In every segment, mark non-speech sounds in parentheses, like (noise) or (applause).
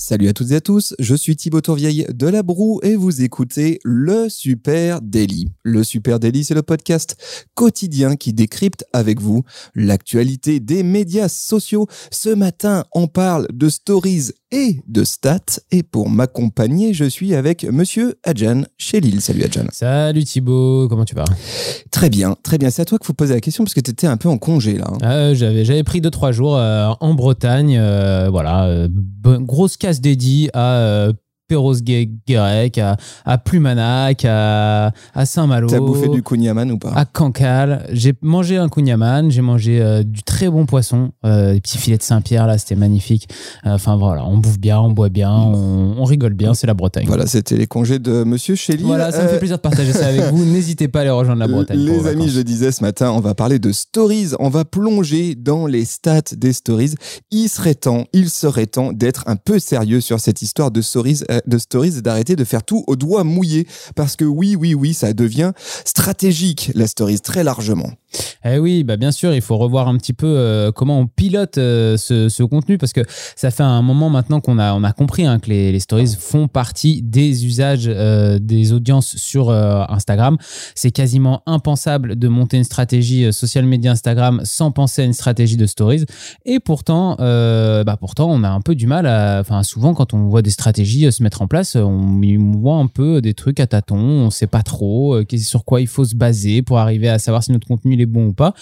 Salut à toutes et à tous, je suis Thibaut Tourvieille de La Broue et vous écoutez le Super Daily. Le Super Daily, c'est le podcast quotidien qui décrypte avec vous l'actualité des médias sociaux. Ce matin, on parle de stories et de stats et pour m'accompagner, je suis avec monsieur Adjan chez Lille. Salut Adjan. Salut Thibaut, comment tu vas? Très bien, très bien. C'est à toi qu'il faut poser la question parce que tu étais un peu en congé là. hein. Euh, J'avais j'avais pris 2-3 jours euh, en Bretagne, euh, voilà, grosse casse dédiée à euh, Perros-Guirec, à, à Plumanac, à, à Saint-Malo. T'as bouffé du kouign-amann ou pas? À Cancale, j'ai mangé un kouign-amann, j'ai mangé euh, du très bon poisson, euh, des petits filets de Saint-Pierre là, c'était magnifique. Euh, Enfin voilà, on bouffe bien, on boit bien, on, on rigole bien, c'est la Bretagne. Voilà, c'était les congés de monsieur Lille. Voilà, ça me fait plaisir de partager ça avec vous. (laughs) N'hésitez pas à aller rejoindre la Bretagne. Les amis, vacances. je le disais ce matin, on va parler de stories. On va plonger dans les stats des stories. Il serait temps, il serait temps d'être un peu sérieux sur cette histoire de stories, de stories et d'arrêter de faire tout au doigt mouillé. Parce que oui, oui, oui, ça devient stratégique, la stories, très largement. Eh oui, bah bien sûr, il faut revoir un petit peu euh, comment on pilote euh, ce, contenu parce que ça fait un moment maintenant qu'on a, on a compris hein, que les, stories font partie des usages euh, des audiences sur Instagram. C'est quasiment impensable de monter une stratégie social media Instagram sans penser à une stratégie de stories. Et pourtant, bah pourtant, on a un peu du mal à. Enfin, souvent, quand on voit des stratégies se mettre en place, on voit un peu des trucs à tâtons. On sait pas trop sur quoi il faut se baser pour arriver à savoir si notre contenu il est bon ou pas.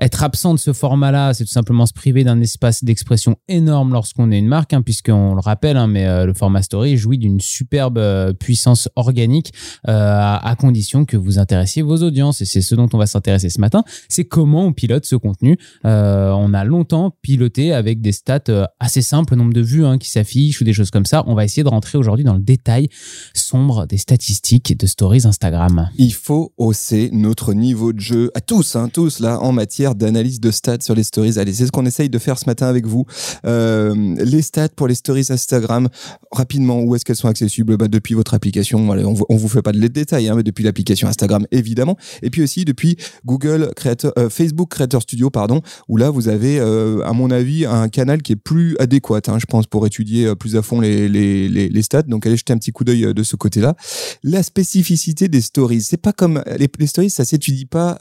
Être absent de ce format-là, c'est tout simplement se priver d'un espace d'expression énorme lorsqu'on est une marque, hein, puisqu'on le rappelle, hein, mais euh, le format story jouit d'une superbe euh, puissance organique euh, à, condition que vous intéressiez vos audiences. Et c'est ce dont on va s'intéresser ce matin. C'est comment on pilote ce contenu. On a longtemps piloté avec des stats assez simples, nombre de vues hein, qui s'affichent ou des choses comme ça. On va essayer de rentrer aujourd'hui dans le détail sombre des statistiques de stories Instagram. Il faut hausser notre niveau de jeu à tous, hein, tous là, en matière d'analyse de stats sur les stories. Allez, c'est ce qu'on essaye de faire ce matin avec vous. Euh, les stats pour les stories Instagram, rapidement, où est-ce qu'elles sont accessibles? Bah, Depuis votre application. On, on vous fait pas de détails, hein, mais depuis l'application Instagram évidemment, et puis aussi depuis Google Creator, euh, Facebook Creator Studio, pardon, où là vous avez, euh, à mon avis, un canal qui est plus adéquat, hein, je pense, pour étudier plus à fond les, les, les, stats. Donc allez jeter un petit coup d'œil de ce côté-là la spécificité des stories. C'est pas comme les, stories, ça s'étudie pas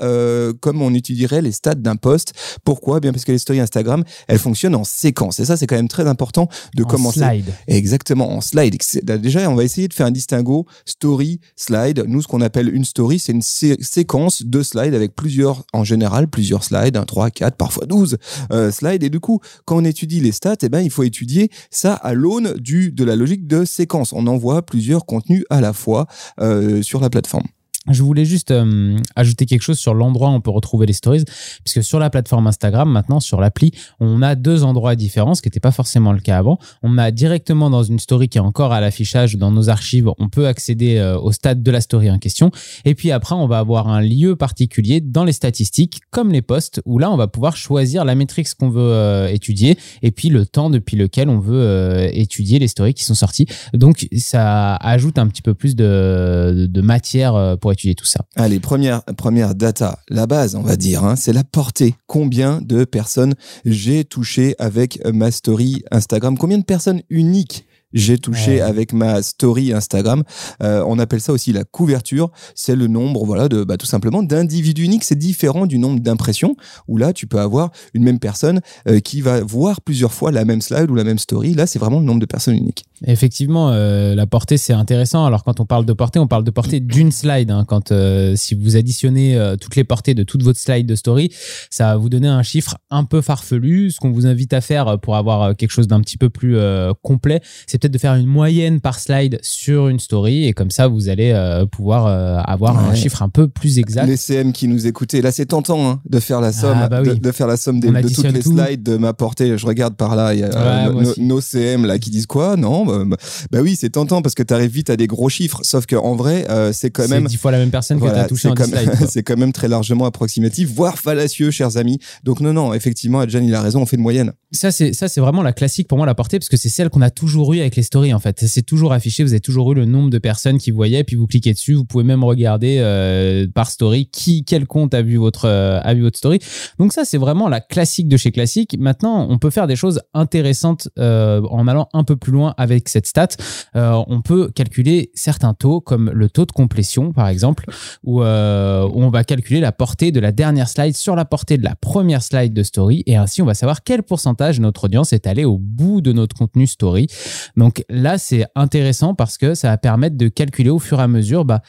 comme on étudierait les stats d'un post. Pourquoi? Bien parce que les stories Instagram, elles fonctionnent en séquence. Et ça, c'est quand même très important de En commencer. slide. Exactement, en slide. C'est- Déjà, on va essayer de faire un distinguo story, slide. Nous, ce qu'on appelle une story, c'est une sé- séquence de slides avec plusieurs, en général, plusieurs slides, 1, 3, 4, parfois 12 euh, slides. Et du coup, quand on étudie les stats, eh ben, il faut étudier ça à l'aune du, de la logique de séquence. On envoie plusieurs contenus à la fois euh, sur la plateforme. Je voulais juste euh, ajouter quelque chose sur l'endroit où on peut retrouver les stories, puisque sur la plateforme Instagram, maintenant sur l'appli, on a deux endroits différents, ce qui n'était pas forcément le cas avant. On a directement dans une story qui est encore à l'affichage dans nos archives, on peut accéder euh, au stade de la story en question. Et puis après, on va avoir un lieu particulier dans les statistiques, comme les posts, où là, on va pouvoir choisir la métrique qu'on veut euh, étudier et puis le temps depuis lequel on veut étudier les stories qui sont sorties. Donc, ça ajoute un petit peu plus de, de matière pour étudier tout ça. Allez, première, data, la base, on va dire, hein, c'est la portée. Combien de personnes j'ai touché avec ma story Instagram? Combien de personnes uniques j'ai touché Ouais. avec ma story Instagram. Euh, on appelle ça aussi la couverture. C'est le nombre, voilà, de, bah, tout simplement d'individus uniques. C'est différent du nombre d'impressions où là, tu peux avoir une même personne euh, qui va voir plusieurs fois la même slide ou la même story. Là, c'est vraiment le nombre de personnes uniques. Effectivement, euh, la portée c'est intéressant. Alors quand on parle de portée, on parle de portée d'une slide. hein. Quand si vous additionnez toutes les portées de toute votre slide de story, ça va vous donner un chiffre un peu farfelu. Ce qu'on vous invite à faire pour avoir quelque chose d'un petit peu plus complet, c'est peut-être de faire une moyenne par slide sur une story et comme ça vous allez euh, pouvoir euh, avoir un chiffre un peu plus exact. Les CM qui nous écoutaient, là c'est tentant hein, de faire la somme, Ah, bah de, oui. de faire la somme des- de toutes les tout. slides de ma portée. Je regarde par là, il y a Ouais, euh, nos- CM là qui disent quoi? Non, bah, bah, bah oui c'est tentant parce que tu arrives vite à des gros chiffres. Sauf que en vrai euh, c'est quand même dix fois la même personne que tu as touché en quand 10 même- slides. quoi. (laughs) c'est quand même très largement approximatif, voire fallacieux, chers amis. Donc non non, effectivement, Adjan il a raison, on fait une moyenne. Ça, c'est ça, c'est vraiment la classique pour moi la portée parce que c'est celle qu'on a toujours eu avec les stories en fait. C'est toujours affiché, vous avez toujours eu le nombre de personnes qui voyaient, puis vous cliquez dessus, vous pouvez même regarder euh, par story qui, quel compte a vu votre euh, a vu votre story. Donc ça c'est vraiment la classique de chez classique. Maintenant, on peut faire des choses intéressantes euh, en allant un peu plus loin avec cette stat. on peut calculer certains taux comme le taux de complétion par exemple, où, où on va calculer la portée de la dernière slide sur la portée de la première slide de story et ainsi on va savoir quel pourcentage de notre audience est allé au bout de notre contenu story. Donc là, c'est intéressant parce que ça va permettre de calculer au fur et à mesure bah,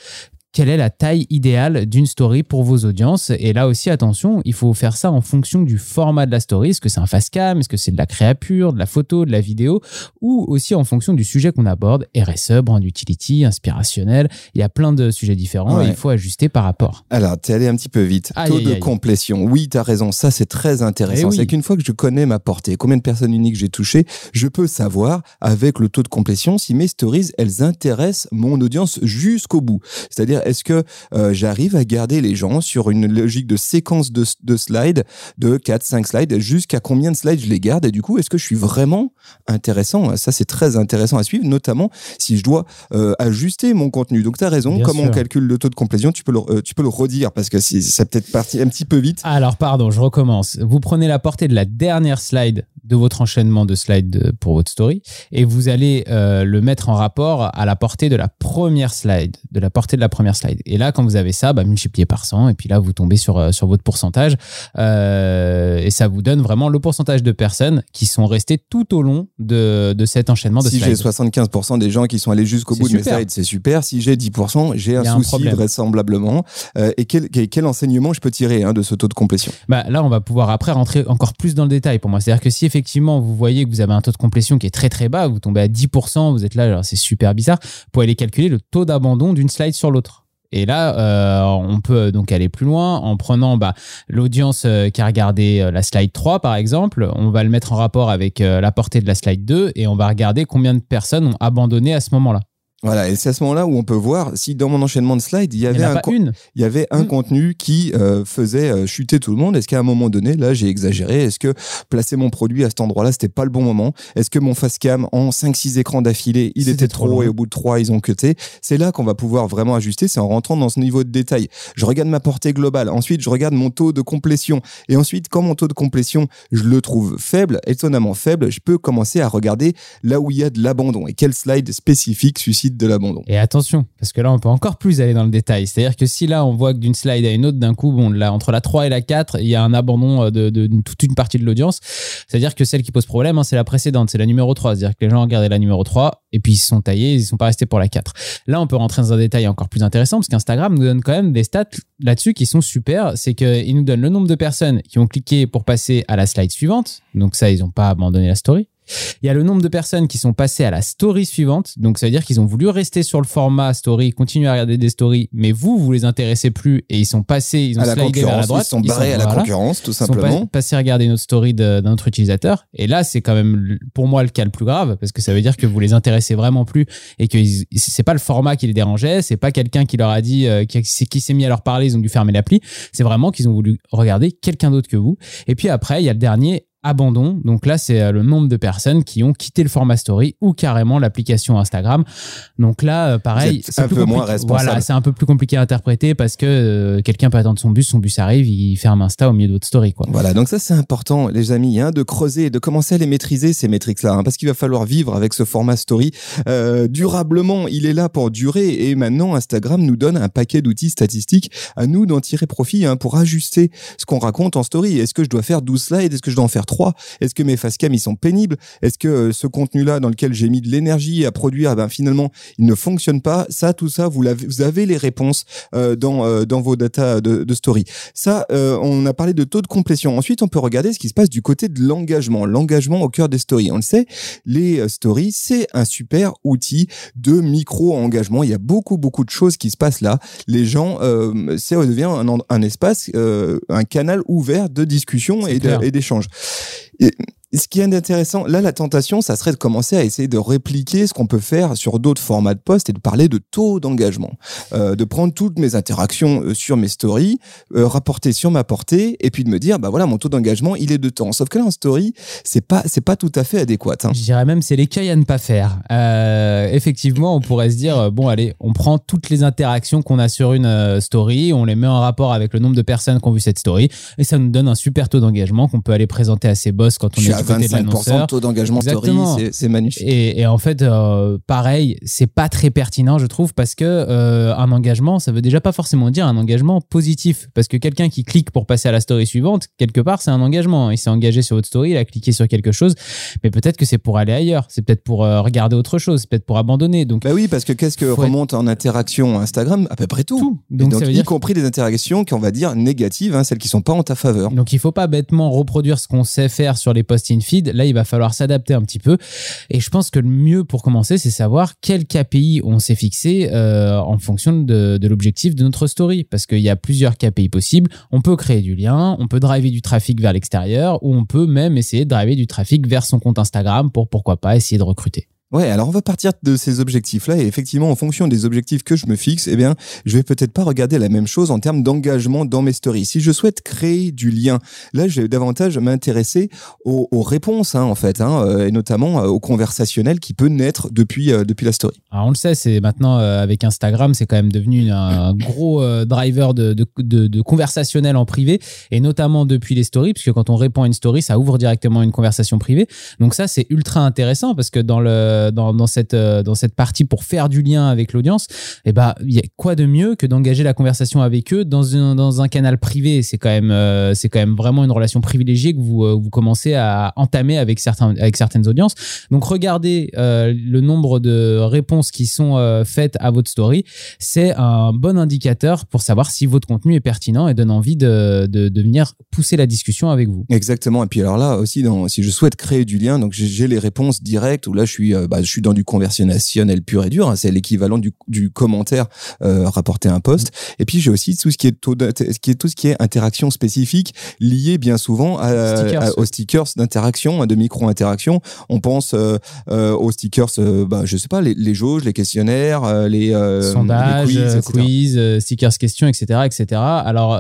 quelle est la taille idéale d'une story pour vos audiences. Et là aussi, attention, il faut faire ça en fonction du format de la story. Est-ce que c'est un fast cam? Est-ce que c'est de la créa pure, de la photo, de la vidéo? Ou aussi en fonction du sujet qu'on aborde, RSE, brand utility, inspirationnel. Il y a plein de sujets différents et il faut ajuster par rapport. Alors, tu es allé un petit peu vite. Taux de complétion. Oui, tu as raison. Ça, c'est très intéressant. Eh c'est qu'une fois que je connais ma portée, combien de personnes uniques j'ai touché, je peux savoir avec le taux de complétion si mes stories, elles intéressent mon audience jusqu'au bout. C'est-à-dire, est-ce que euh, j'arrive à garder les gens sur une logique de séquence de, de slides, de 4, 5 slides, jusqu'à combien de slides je les garde? Et du coup, est-ce que je suis vraiment intéressant? Ça, c'est très intéressant à suivre, notamment si je dois euh, ajuster mon contenu. Donc, tu as raison, comme on calcule le taux de complétion, tu peux le, euh, tu peux le redire parce que ça peut-être parti un petit peu vite. Alors, pardon, je recommence. Vous prenez la portée de la dernière slide de votre enchaînement de slides pour votre story et vous allez le mettre en rapport à la portée de la première slide, de la portée de la première slide. Et là, quand vous avez ça, bah, multipliez par 100 et puis là, vous tombez sur, euh, sur votre pourcentage euh, et ça vous donne vraiment le pourcentage de personnes qui sont restées tout au long de, de cet enchaînement de si slides. Si j'ai 75% des gens qui sont allés jusqu'au bout de mes slides, c'est super. Si j'ai 10%, j'ai un souci vraisemblablement. Euh, et quel, quel, enseignement je peux tirer hein, de ce taux de complétion? Bah, Là, on va pouvoir après rentrer encore plus dans le détail pour moi. C'est-à-dire que si effectivement vous voyez que vous avez un taux de complétion qui est très très bas, vous tombez à 10%, vous êtes là, c'est super bizarre, pouvez aller calculer le taux d'abandon d'une slide sur l'autre. Et là, euh, on peut donc aller plus loin en prenant bah, l'audience euh, qui a regardé euh, la slide 3, par exemple. On va le mettre en rapport avec la portée de la slide 2 et on va regarder combien de personnes ont abandonné à ce moment-là. Voilà, et c'est à ce moment-là où on peut voir si dans mon enchaînement de slides, il y avait un, il y avait un mm. contenu qui euh, faisait euh, chuter tout le monde. Est-ce qu'à un moment donné, là, j'ai exagéré? Est-ce que placer mon produit à cet endroit-là, c'était pas le bon moment? Est-ce que mon face cam en 5-6 écrans d'affilée, il était trop, et au bout de 3, ils ont cuté? C'est là qu'on va pouvoir vraiment ajuster, c'est en rentrant dans ce niveau de détail. Je regarde ma portée globale, ensuite je regarde mon taux de complétion, et ensuite, quand mon taux de complétion, je le trouve faible, étonnamment faible, je peux commencer à regarder là où il y a de l'abandon et quel slide spécifique suscite de l'abandon. Et attention, parce que là, on peut encore plus aller dans le détail. C'est-à-dire que si là, on voit que d'une slide à une autre, d'un coup, bon, là, entre la 3 et la 4, il y a un abandon euh, de, toute une partie de l'audience. C'est-à-dire que celle qui pose problème, hein, c'est la précédente, c'est la numéro 3. C'est-à-dire que les gens regardaient la numéro 3 et puis ils se sont taillés, ils ne sont pas restés pour la 4. Là, on peut rentrer dans un détail encore plus intéressant parce qu'Instagram nous donne quand même des stats là-dessus qui sont super. C'est qu'il nous donne le nombre de personnes qui ont cliqué pour passer à la slide suivante. Donc ça, ils n'ont pas abandonné la story. Il y a le nombre de personnes qui sont passées à la story suivante. Donc, ça veut dire qu'ils ont voulu rester sur le format story, continuer à regarder des stories, mais vous, vous les intéressez plus et ils sont passés, ils ont à la vers la droite. Ils sont barrés à la concurrence, tout simplement. Ils sont passés à regarder notre story d'un autre utilisateur. Et là, c'est quand même, pour moi, le cas le plus grave parce que ça veut dire que vous les intéressez vraiment plus et que c'est pas le format qui les dérangeait, c'est pas quelqu'un qui leur a dit, euh, qui, qui s'est mis à leur parler, ils ont dû fermer l'appli. C'est vraiment qu'ils ont voulu regarder quelqu'un d'autre que vous. Et puis après, il y a le dernier, abandon. Donc là, c'est euh, le nombre de personnes qui ont quitté le format story ou carrément l'application Instagram. Donc là, euh, pareil, c'est un peu moins responsable. Voilà, c'est un peu plus compliqué à interpréter parce que euh, quelqu'un peut attendre son bus, son bus arrive, il ferme Insta au milieu de votre story. Quoi. Voilà, donc ça c'est important, les amis, hein, de creuser, de commencer à les maîtriser ces métriques-là, hein, parce qu'il va falloir vivre avec ce format story durablement. Il est là pour durer et maintenant Instagram nous donne un paquet d'outils statistiques à nous d'en tirer profit hein, pour ajuster ce qu'on raconte en story. Est-ce que je dois faire 12 slides? Est-ce que je dois en faire est-ce que mes facecam ils sont pénibles? Est-ce que euh, ce contenu-là dans lequel j'ai mis de l'énergie à produire, ben finalement il ne fonctionne pas? Ça, tout ça, vous, avez, vous avez les réponses euh, dans euh, dans vos data de, de story. Ça, on a parlé de taux de complétion. Ensuite, on peut regarder ce qui se passe du côté de l'engagement, l'engagement au cœur des stories. On le sait, les stories c'est un super outil de micro-engagement. Il y a beaucoup beaucoup de choses qui se passent là. Les gens, euh, ça devient un, un espace, un canal ouvert de discussion et d'échange. 一 ce qui est intéressant, là, la tentation, ça serait de commencer à essayer de répliquer ce qu'on peut faire sur d'autres formats de posts et de parler de taux d'engagement, euh, de prendre toutes mes interactions euh, sur mes stories, euh, rapporter sur ma portée, et puis de me dire, bah voilà, mon taux d'engagement, il est de temps. Sauf que là, en story, c'est pas, c'est pas tout à fait adéquat. Hein. Je dirais même, c'est l'écueil à ne pas faire. Euh, effectivement, on pourrait se dire, bon, allez, on prend toutes les interactions qu'on a sur une story, on les met en rapport avec le nombre de personnes qui ont vu cette story, et ça nous donne un super taux d'engagement qu'on peut aller présenter à ses boss quand on Je est côté de 25% de l'annonceur. taux d'engagement story, c'est- magnifique. Et, et en fait, euh, pareil, c'est pas très pertinent, je trouve, parce que euh, un engagement, ça veut déjà pas forcément dire un engagement positif. Parce que quelqu'un qui clique pour passer à la story suivante, quelque part, c'est un engagement. Il s'est engagé sur votre story, il a cliqué sur quelque chose, mais peut-être que c'est pour aller ailleurs, c'est peut-être pour euh, regarder autre chose, c'est peut-être pour abandonner. Donc, Bah oui, parce que qu'est-ce que remonte en interaction Instagram? À peu près tout. tout. Donc, donc, ça veut y dire compris des interactions qu'on va dire négatives, hein, celles qui sont pas en ta faveur. Donc il faut pas bêtement reproduire ce qu'on sait faire sur les posts feed. Là, il va falloir s'adapter un petit peu. Et je pense que le mieux pour commencer, c'est savoir quel KPI on s'est fixé euh, en fonction de, de l'objectif de notre story. Parce qu'il y a plusieurs KPI possibles. On peut créer du lien, on peut driver du trafic vers l'extérieur, ou on peut même essayer de driver du trafic vers son compte Instagram pour pourquoi pas essayer de recruter. Ouais, alors on va partir de ces objectifs-là et effectivement, en fonction des objectifs que je me fixe, eh bien, je vais peut-être pas regarder la même chose en termes d'engagement dans mes stories. Si je souhaite créer du lien, là, je vais davantage m'intéresser aux, réponses, hein, en fait, hein, euh, et notamment euh, au conversationnel qui peut naître depuis euh, depuis la story. Alors on le sait, c'est maintenant avec Instagram, c'est quand même devenu un gros driver de, de conversationnel en privé, et notamment depuis les stories, puisque quand on répond à une story, ça ouvre directement une conversation privée. Donc ça, c'est ultra intéressant parce que dans le dans, dans cette euh, dans cette partie pour faire du lien avec l'audience, eh ben il y a quoi de mieux que d'engager la conversation avec eux dans un dans un canal privé? C'est quand même euh, quand même vraiment une relation privilégiée que vous euh, vous commencez à entamer avec certains avec certaines audiences. Donc regardez euh, le nombre de réponses qui sont euh, faites à votre story, c'est un bon indicateur pour savoir si votre contenu est pertinent et donne envie de, de, venir pousser la discussion avec vous. Exactement. Et puis alors là aussi, si je souhaite créer du lien, donc j'ai- les réponses directes où là je suis, euh, bah, je suis dans du conversationnel pur et dur. hein, c'est l'équivalent du, du commentaire euh, rapporté à un post. Et puis j'ai aussi tout ce qui est qui tout ce qui est interaction spécifique lié bien souvent à, Stickers. à- aux stickers d'interaction, de micro interaction. On pense euh, euh, aux stickers, bah, je sais pas, les, les jauges, les questionnaires, euh, les Sondages, les quiz, euh, etc. quiz, stickers questions, etc., etc. Alors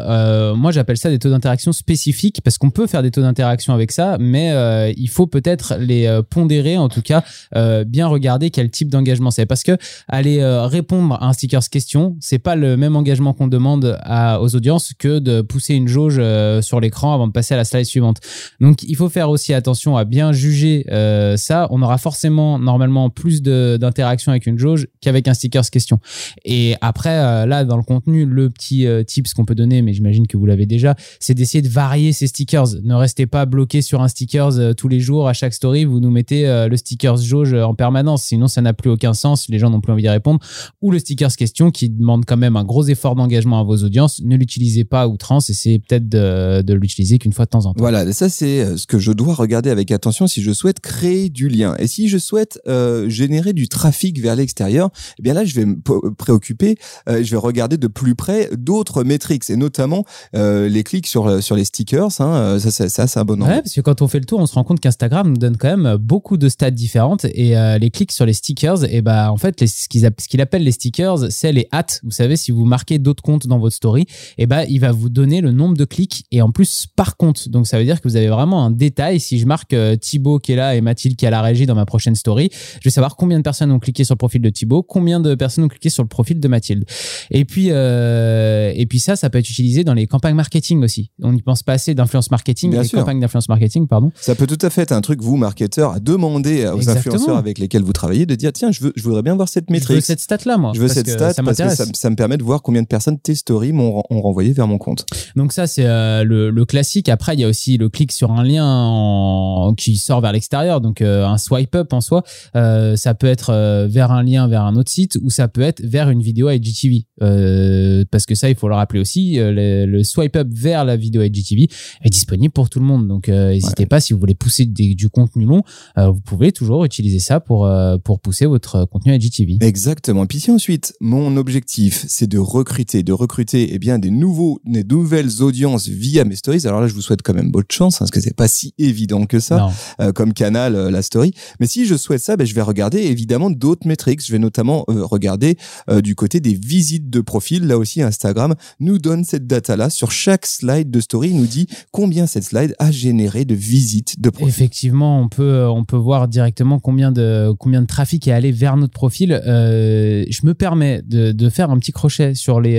moi j'appelle ça des taux d'interaction spécifiques parce qu'on peut faire des taux d'interaction avec ça, mais il faut peut-être les pondérer, en tout cas euh, bien regarder quel type d'engagement c'est, parce que aller euh, répondre à un stickers question, c'est pas le même engagement qu'on demande aux audiences que de pousser une jauge euh, sur l'écran avant de passer à la slide suivante. Donc il faut faire aussi attention à bien juger euh, ça. On aura forcément normalement plus d'interaction avec une jauge qu'avec un stickers question. Et après, euh, là, dans le contenu, le petit euh, tips qu'on peut donner, mais j'imagine que vous l'avez déjà, c'est d'essayer de varier ces stickers. Ne restez pas bloqué sur un stickers euh, tous les jours. À chaque story, vous nous mettez euh, le stickers jauge euh, en permanence. Sinon, ça n'a plus aucun sens. Les gens n'ont plus envie d'y répondre. Ou le stickers question qui demande quand même un gros effort d'engagement à vos audiences. Ne l'utilisez pas à outrance. Essayez peut-être de, de l'utiliser qu'une fois de temps en temps. Voilà, ça c'est euh, ce que je dois regarder avec attention si je souhaite créer du lien. Et si je souhaite euh, générer du trafic vers l'extérieur, eh bien là je vais me po- préoccuper, euh, je vais regarder de plus près d'autres métriques, et notamment euh, les clics sur euh, sur les stickers. Hein, euh, ça, ça, ça, c'est un bon. Ouais, parce que quand on fait le tour, on se rend compte qu'Instagram nous donne quand même beaucoup de stats différentes et euh, les clics sur les stickers, et bah en fait, les- ce qu'ils qu'il appelle les stickers, c'est les hats. Vous savez, si vous marquez d'autres comptes dans votre story, et bah il va vous donner le nombre de clics et en plus par compte. Donc ça veut dire que vous avez vraiment un détail. Si je marque euh, Thibaut qui est là et Mathilde qui est à la régie dans ma prochaine story, je vais savoir combien de personnes ont cliqué sur le profil de Thibaut, combien de personnes ont cliqué sur le profil de Mathilde. Et puis, euh, et puis ça, ça peut être utilisé dans les campagnes marketing aussi. On n'y pense pas assez d'influence marketing, Bien les sûr. campagnes d'influence marketing, pardon. Ça peut tout à fait être un truc, vous, marketeurs, à demander aux Exactement. influenceurs avec lesquels vous travaillez de dire tiens, je, veux, je voudrais bien voir cette Je veux métrique. cette stat-là, moi. Je veux cette stat Ça parce que ça, ça me permet de voir combien de personnes tes stories m'ont ont renvoyé vers mon compte. Donc ça, c'est euh, le, le classique. Après, il y a aussi le clic sur un lien en- qui sort vers l'extérieur. Donc euh, un swipe up en soi, euh, ça peut être vers un lien vers un autre site ou ça peut être vers une vidéo IGTV. Euh, parce que ça, il faut le rappeler aussi, le, le swipe up vers la vidéo IGTV est disponible pour tout le monde. Donc n'hésitez pas si vous voulez pousser des- du contenu long, vous pouvez toujours utiliser ça ça pour, euh, pour pousser votre contenu IGTV. Exactement. Et puis si ensuite, mon objectif, c'est de recruter, de recruter eh bien, des, nouveaux, des nouvelles audiences via mes stories, alors là, je vous souhaite quand même bonne chance, hein, parce que c'est pas si évident que ça, euh, comme canal, euh, la story. Mais si je souhaite ça, ben, je vais regarder évidemment d'autres métriques. Je vais notamment euh, regarder du côté des visites de profil. Là aussi, Instagram nous donne cette data-là. Sur chaque slide de story, il nous dit combien cette slide a généré de visites de profil. Effectivement, on peut, on peut voir directement combien de, combien de trafic est allé vers notre profil. je me permets de, de, faire un petit crochet sur les,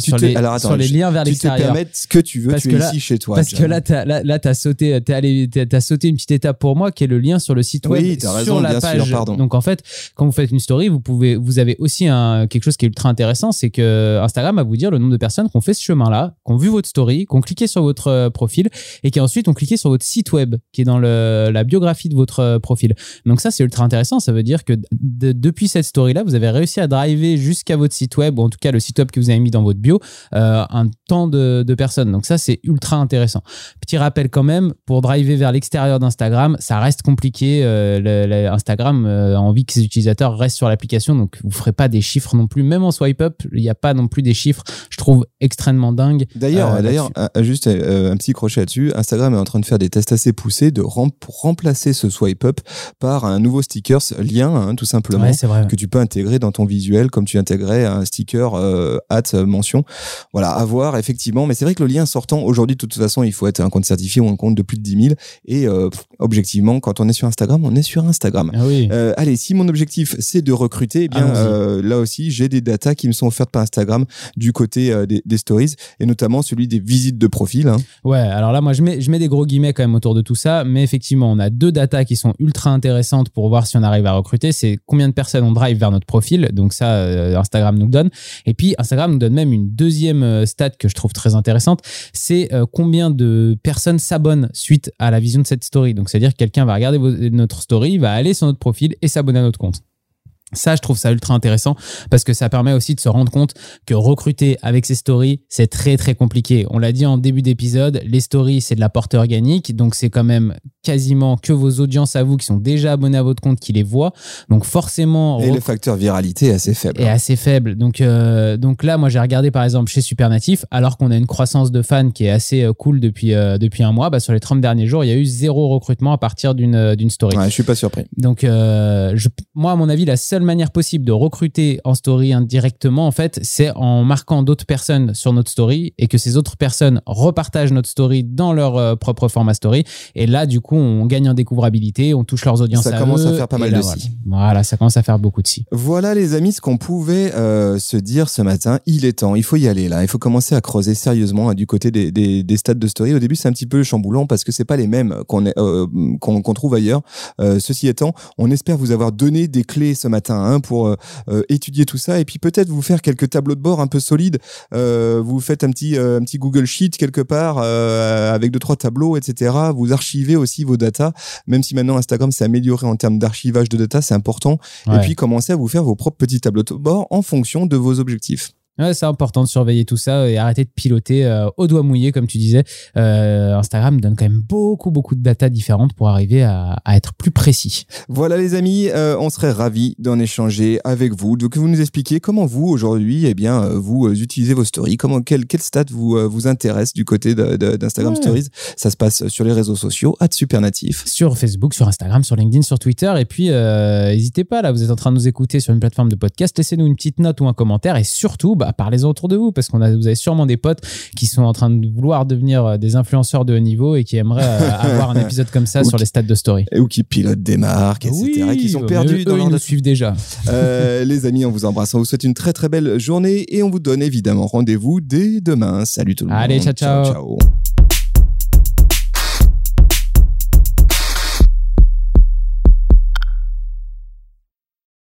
sur, les sur les liens vers l'extérieur. Tu te permets ce que tu veux, tu es ici chez toi. Parce que là, t'as, là, là, as sauté, t'es allé, t'as sauté une petite étape pour moi, qui est le lien sur le site web, oui, sur la page. Sûr. Donc en fait, quand vous faites une story, vous pouvez, vous avez aussi un, quelque chose qui est ultra intéressant, c'est que Instagram va vous dire le nombre de personnes qui ont fait ce chemin-là, qui ont vu votre story, qui ont cliqué sur votre euh, profil et qui ensuite ont cliqué sur votre site web, qui est dans le, la biographie de votre euh, profil. Donc ça, c'est ultra intéressant. Ça veut dire que depuis cette story-là, vous avez réussi à driver jusqu'à votre site web, ou en tout cas le site web que vous avez mis dans votre bio, euh, un temps de, de personnes. Donc ça, c'est ultra intéressant. Petit rappel quand même, pour driver vers l'extérieur d'Instagram, ça reste compliqué. Euh, Instagram euh, a envie que ses utilisateurs restent sur l'application, donc vous ferez pas des chiffres non plus. Même en swipe up, il n'y a pas non plus des chiffres, je trouve extrêmement dingue. D'ailleurs, euh, d'ailleurs, juste un petit crochet là-dessus. Instagram est en train de faire des tests assez poussés de pour remplacer ce swipe up par un nouveau sticker lien, hein, tout simplement, que tu peux intégrer dans ton visuel, comme tu intégrais un sticker at mention. Voilà, à voir effectivement. Mais c'est vrai que le lien sortant aujourd'hui, de toute façon, il faut être un compte certifié ou un compte de plus de 10 000. Et euh, objectivement, quand on est sur Instagram, on est sur Instagram. Ah oui. euh, allez, si mon objectif c'est de recruter, eh bien euh, là aussi j'ai des datas qui me sont offertes par Instagram du côté euh, des, des, stories et notamment celui des visites de profil. Hein. Ouais, alors là moi je mets je mets des gros guillemets quand même autour de tout ça, mais effectivement on a deux datas qui sont ultra intéressantes pour voir si on arrive à recruter. C'est combien de personnes on drive vers notre profil, donc ça euh, Instagram nous le donne. Et puis Instagram nous donne même une deuxième stat que je trouve très intéressante, c'est combien de personnes s'abonnent suite à la vision de cette story. Donc c'est-à-dire que quelqu'un va regarder notre story, va aller sur notre profil et s'abonner à notre compte. Ça, je trouve ça ultra intéressant parce que ça permet aussi de se rendre compte que recruter avec ces stories, c'est très très compliqué. On l'a dit en début d'épisode, les stories, c'est de la portée organique, donc c'est quand même quasiment que vos audiences à vous qui sont déjà abonnés à votre compte qui les voient. Donc forcément... Et le facteur viralité est assez faible. Est assez faible. Donc, euh, donc là, moi j'ai regardé par exemple chez Supernatif, alors qu'on a une croissance de fans qui est assez euh, cool depuis, euh, depuis un mois, bah, sur les 30 derniers jours, il y a eu zéro recrutement à partir d'une d'une story. Ouais, je suis pas surpris. Donc je, moi, à mon avis, la seule manière possible de recruter en story indirectement, en fait, c'est en marquant d'autres personnes sur notre story et que ces autres personnes repartagent notre story dans leur propre format story. Et là, du coup, on gagne en découvrabilité, on touche leurs audiences. Ça commence à faire pas mal de si. Voilà. ça commence à faire beaucoup de si. Voilà, les amis, ce qu'on pouvait euh, se dire ce matin. Il est temps, il faut y aller là. Il faut commencer à creuser sérieusement hein, du côté des, des, des stades de story. Au début, c'est un petit peu chamboulant parce que c'est pas les mêmes qu'on euh, trouve ailleurs. ceci étant, on espère vous avoir donné des clés ce matin hein, pour euh, euh, étudier tout ça et puis peut-être vous faire quelques tableaux de bord un peu solides. Euh, vous faites un petit, un petit Google Sheet quelque part avec deux, trois tableaux, etc. Vous archivez aussi vos datas, même si maintenant Instagram s'est amélioré en termes d'archivage de data, c'est important. Et puis commencez à vous faire vos propres petits tableaux de bord en fonction de vos objectifs. Ouais, c'est important de surveiller tout ça et arrêter de piloter euh, au doigt mouillé, comme tu disais. Euh, Instagram donne quand même beaucoup, beaucoup de data différentes pour arriver à, à être plus précis. Voilà, les amis, euh, on serait ravis d'en échanger avec vous. Donc, vous nous expliquez comment vous, aujourd'hui, eh bien, vous utilisez vos stories, comment, quel, quel stat vous, vous intéresse du côté d'Instagram Stories? Ça se passe sur les réseaux sociaux, à Supernatif. Sur Facebook, sur Instagram, sur LinkedIn, sur Twitter. Et puis, n'hésitez pas, là, vous êtes en train de nous écouter sur une plateforme de podcast, laissez-nous une petite note ou un commentaire. Et surtout, bah, parlez-en autour de vous parce qu'on a, vous avez sûrement des potes qui sont en train de vouloir devenir euh, des influenceurs de haut niveau et qui aimeraient euh, (laughs) avoir un épisode comme ça sur les stades de story. Ou qui pilotent des marques, etc. qui sont perdus dans eux, leur... ils nous suivent déjà. (laughs) Euh, les amis, on vous embrasse. On vous souhaite une très très belle journée et on vous donne évidemment rendez-vous dès demain. Salut tout le Allez, monde. ciao. ciao. ciao.